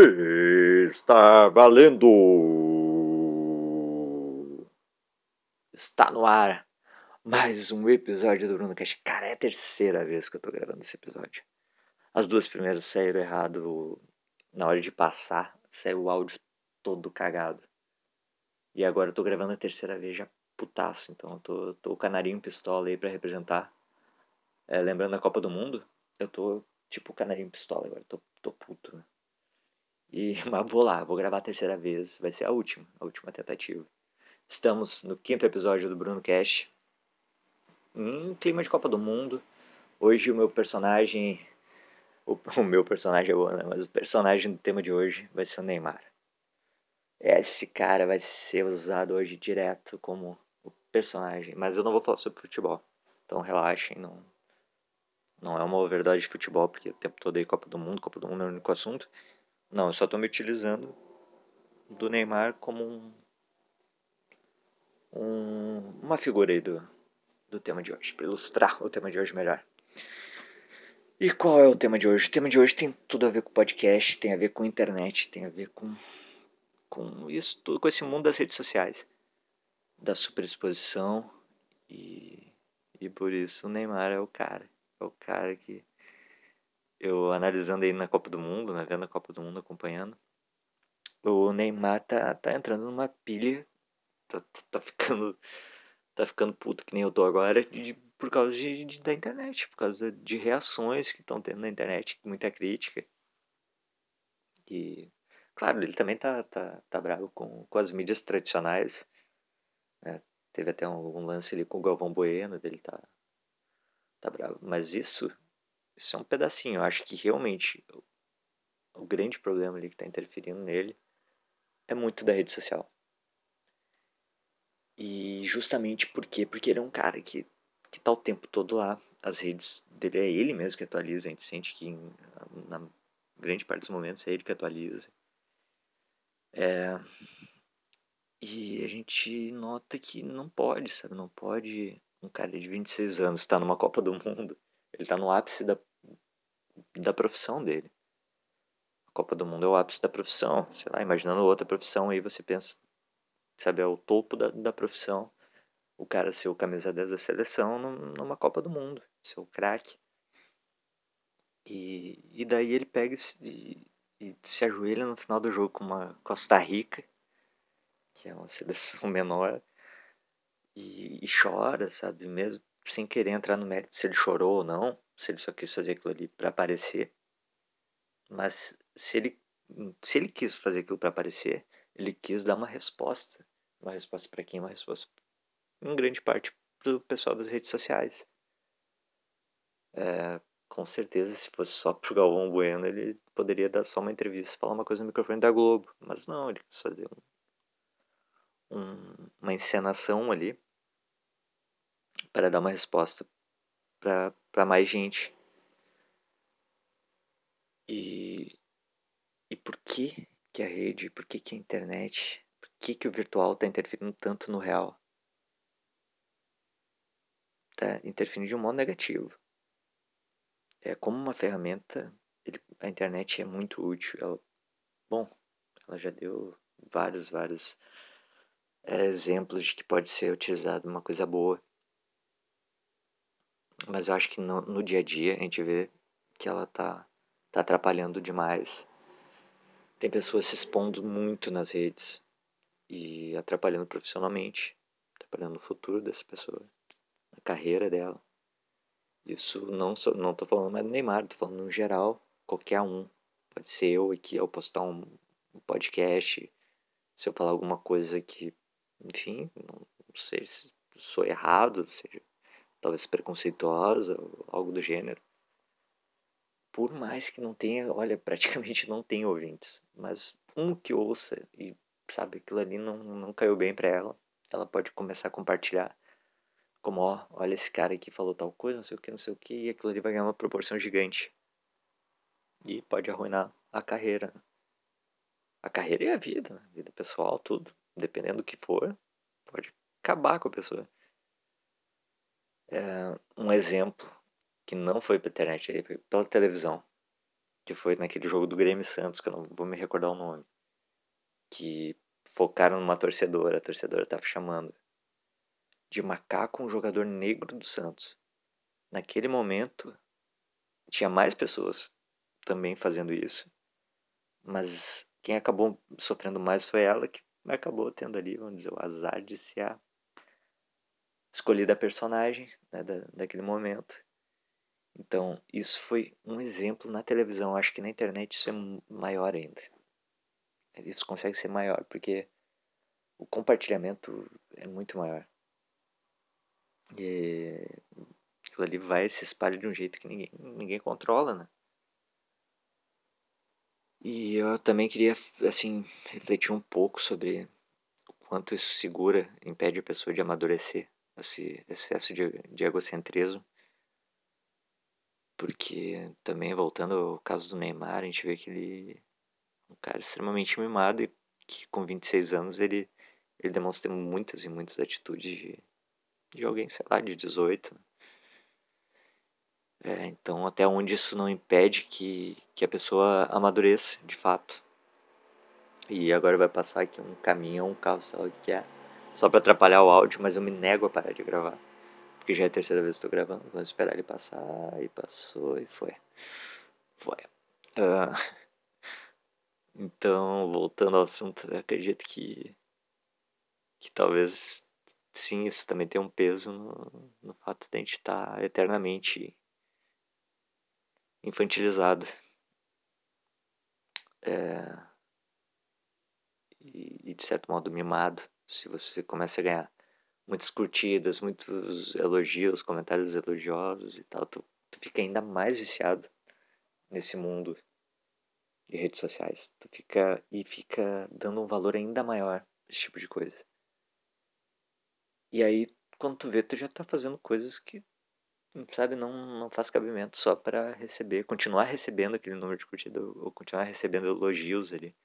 Está valendo! Está no ar mais um episódio do Bruno Cast. Cara, é a terceira vez que eu tô gravando esse episódio. As duas primeiras saíram errado na hora de passar, saiu o áudio todo cagado. E agora eu tô gravando a terceira vez já putaço, então eu tô, tô canarinho pistola aí pra representar. É, lembrando a Copa do Mundo, eu tô tipo canarinho pistola agora, tô, tô puto, né? E, mas vou lá, vou gravar a terceira vez, vai ser a última, a última tentativa. Estamos no quinto episódio do Bruno Cash, em clima de Copa do Mundo. Hoje o meu personagem, o, o meu personagem é bom, né? Mas o personagem do tema de hoje vai ser o Neymar. Esse cara vai ser usado hoje direto como o personagem, mas eu não vou falar sobre futebol. Então relaxem, não, não é uma overdose de futebol, porque o tempo todo aí Copa do Mundo, Copa do Mundo é o único assunto. Não, eu só estou me utilizando do Neymar como um, um, uma figura aí do, do tema de hoje, para ilustrar o tema de hoje melhor. E qual é o tema de hoje? O tema de hoje tem tudo a ver com podcast, tem a ver com internet, tem a ver com, com isso tudo, com esse mundo das redes sociais, da superexposição e, e por isso o Neymar é o cara, é o cara que eu analisando aí na Copa do Mundo, né, vendo a Copa do Mundo, acompanhando, o Neymar tá, tá entrando numa pilha, tá, tá, tá ficando tá ficando puto que nem eu tô agora de, por causa de, de, da internet, por causa de reações que estão tendo na internet, muita crítica. E, claro, ele também tá, tá, tá bravo com, com as mídias tradicionais. Né? Teve até um, um, lance ali com o Galvão Bueno, dele tá, tá bravo. Mas isso isso é um pedacinho. Eu acho que realmente o, grande problema ali que está interferindo nele é muito da rede social. E justamente por quê? Porque ele é um cara que, que tá o tempo todo lá. As redes dele é ele mesmo que atualiza. A gente sente que na grande parte dos momentos é ele que atualiza. É, e a gente nota que não pode, sabe? Não pode um cara de 26 anos estar numa Copa do Mundo. Ele está no ápice da da profissão dele. A Copa do Mundo é o ápice da profissão. Sei lá, imaginando outra profissão aí você pensa, sabe, é o topo da, da profissão. O cara ser o camisa 10 da seleção numa Copa do Mundo, ser o craque. E, e daí ele pega e, e se ajoelha no final do jogo com uma Costa Rica, que é uma seleção menor, e, e chora, sabe, mesmo sem querer entrar no mérito se ele chorou ou não se ele só quis fazer aquilo ali para aparecer. Mas se ele, se ele quis fazer aquilo para aparecer, ele quis dar uma resposta. Uma resposta para quem? Uma resposta, em grande parte, para o pessoal das redes sociais. É, com certeza, se fosse só pro Galvão Bueno, ele poderia dar só uma entrevista, falar uma coisa no microfone da Globo. Mas não, ele quis fazer um, um, uma encenação ali para dar uma resposta para mais gente. E, e por que, que a rede, por que, que a internet, por que, que o virtual está interferindo tanto no real? Está interferindo de um modo negativo. É como uma ferramenta, ele, a internet é muito útil. Ela, bom, ela já deu vários, vários é, exemplos de que pode ser utilizado uma coisa boa mas eu acho que no, no dia a dia a gente vê que ela tá, tá atrapalhando demais. Tem pessoas se expondo muito nas redes e atrapalhando profissionalmente, atrapalhando o futuro dessa pessoa, a carreira dela. Isso não só, não tô falando mais do Neymar, tô falando no geral, qualquer um. Pode ser eu aqui ao postar um, podcast, se eu falar alguma coisa que, enfim, não, não sei se sou errado, seja talvez preconceituosa, algo do gênero. Por mais que não tenha, olha, praticamente não tem ouvintes, mas um que ouça e sabe aquilo ali não, não caiu bem para ela, ela pode começar a compartilhar. Como, ó, olha esse cara aqui falou tal coisa, não sei o que, não sei o que, e aquilo ali vai ganhar uma proporção gigante. E pode arruinar a carreira. A carreira e a vida, né? vida pessoal, tudo. Dependendo do que for, pode acabar com a pessoa é, um exemplo que não foi pela internet, foi pela televisão, que foi naquele jogo do Grêmio Santos, que eu não vou me recordar o nome, que focaram numa torcedora, a torcedora tava chamando de macaco um jogador negro do Santos. Naquele momento, tinha mais pessoas também fazendo isso, mas quem acabou sofrendo mais foi ela, que acabou tendo ali, vamos dizer, o azar de ser a escolhida personagem né, da, daquele momento. Então, isso foi um exemplo na televisão. Acho que na internet isso é maior ainda. Isso consegue ser maior, porque o compartilhamento é muito maior. E aquilo ali vai se espalha de um jeito que ninguém, ninguém controla, né? E eu também queria, assim, refletir um pouco sobre o quanto isso segura, impede a pessoa de amadurecer, esse excesso de, de egocentrismo porque também, voltando ao caso do Neymar, a gente vê que ele é um cara extremamente mimado e que com 26 anos ele, ele demonstra muitas e muitas atitudes de, de alguém, sei lá, de 18. É, então, até onde isso não impede que, que a pessoa amadureça, de fato. E agora vai passar aqui um caminhão, um carro, sei lá o que é, só para atrapalhar o áudio, mas eu me nego a parar de gravar porque já é a terceira vez que estou gravando. Vamos esperar ele passar. E passou e foi. Foi. Uh, então, voltando ao assunto, acredito que, que talvez sim, isso também tem um peso no, no fato de a gente estar tá eternamente infantilizado. É, e, e de certo modo mimado se você começa a ganhar muitas curtidas, muitos elogios, comentários elogiosos e tal, tu, tu fica ainda mais viciado nesse mundo de redes sociais. Tu fica e fica dando um valor ainda maior esse tipo de coisa. E aí, quando tu vê, tu já tá fazendo coisas que, sabe, não, não faz cabimento só para receber, continuar recebendo aquele número de curtida ou continuar recebendo elogios ali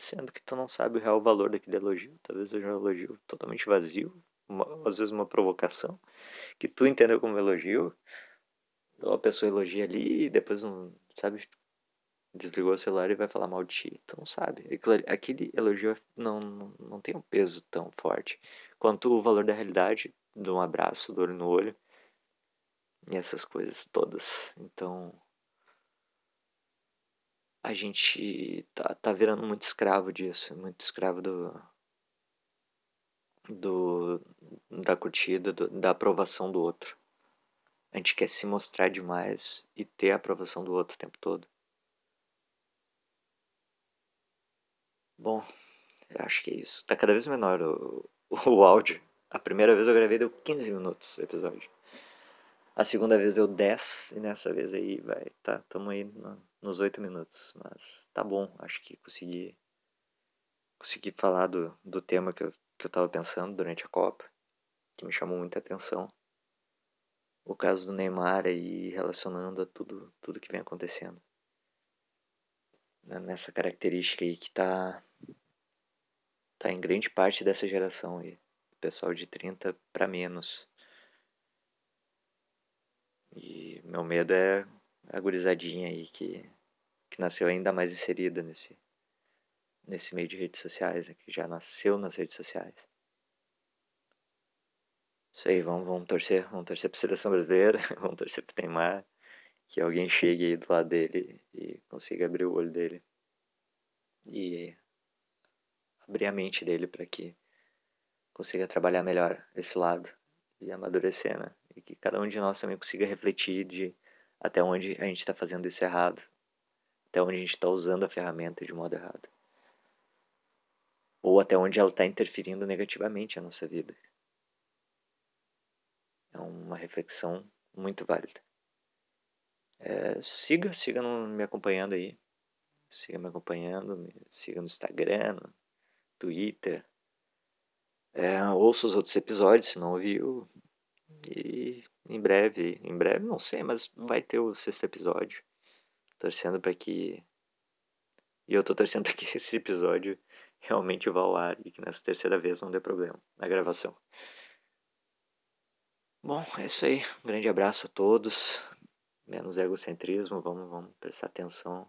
sendo que tu não sabe o real valor daquele elogio. Talvez seja um elogio totalmente vazio, uma, às vezes uma provocação, que tu entendeu como elogio, ou a pessoa elogia ali e depois não, sabe, desligou o celular e vai falar mal de ti. Tu não sabe. Aquele elogio não, não, não tem um peso tão forte quanto o valor da realidade, de um abraço, do olho no olho, e essas coisas todas. Então a gente tá, tá virando muito escravo disso, muito escravo do, do da curtida, do, da aprovação do outro. A gente quer se mostrar demais e ter a aprovação do outro o tempo todo. Bom, eu acho que é isso. Tá cada vez menor o, o áudio. A primeira vez eu gravei deu 15 minutos o episódio. A segunda vez deu 10 e nessa vez aí vai, tá, tamo aí no, nos 8 minutos, mas tá bom, acho que consegui consegui falar do, do tema que eu, que eu tava pensando durante a Copa, que me chamou muita atenção. O caso do Neymar aí relacionando a tudo, tudo que vem acontecendo. Né, nessa característica aí que tá, tá em grande parte dessa geração aí. Pessoal de 30 para menos. E meu medo é a gurizadinha aí que, que nasceu ainda mais inserida nesse, nesse meio de redes sociais, né, que já nasceu nas redes sociais. Isso aí, vamos, vamos torcer, vamos torcer pra seleção brasileira, vamos torcer pro Neymar, que alguém chegue aí do lado dele e consiga abrir o olho dele e abrir a mente dele para que consiga trabalhar melhor esse lado e amadurecer, né? e que cada um de nós também consiga refletir de até onde a gente está fazendo isso errado, até onde a gente está usando a ferramenta de modo errado, ou até onde ela está interferindo negativamente a nossa vida. É uma reflexão muito válida. É, siga, siga no, me acompanhando aí. Siga me acompanhando, me siga no Instagram, no Twitter. É, ouça os outros episódios, se não ouviu, e em breve, em breve não sei, mas vai ter o sexto episódio. Torcendo para que. E eu tô torcendo para que esse episódio realmente vá ao ar e que nessa terceira vez não dê problema na gravação. Bom, é isso aí. Um grande abraço a todos. menos egocentrismo, vamos, vamos prestar atenção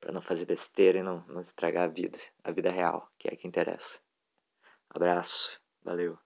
para não fazer besteira e não, não estragar a vida, a vida real, que é a que interessa. Abraço, valeu.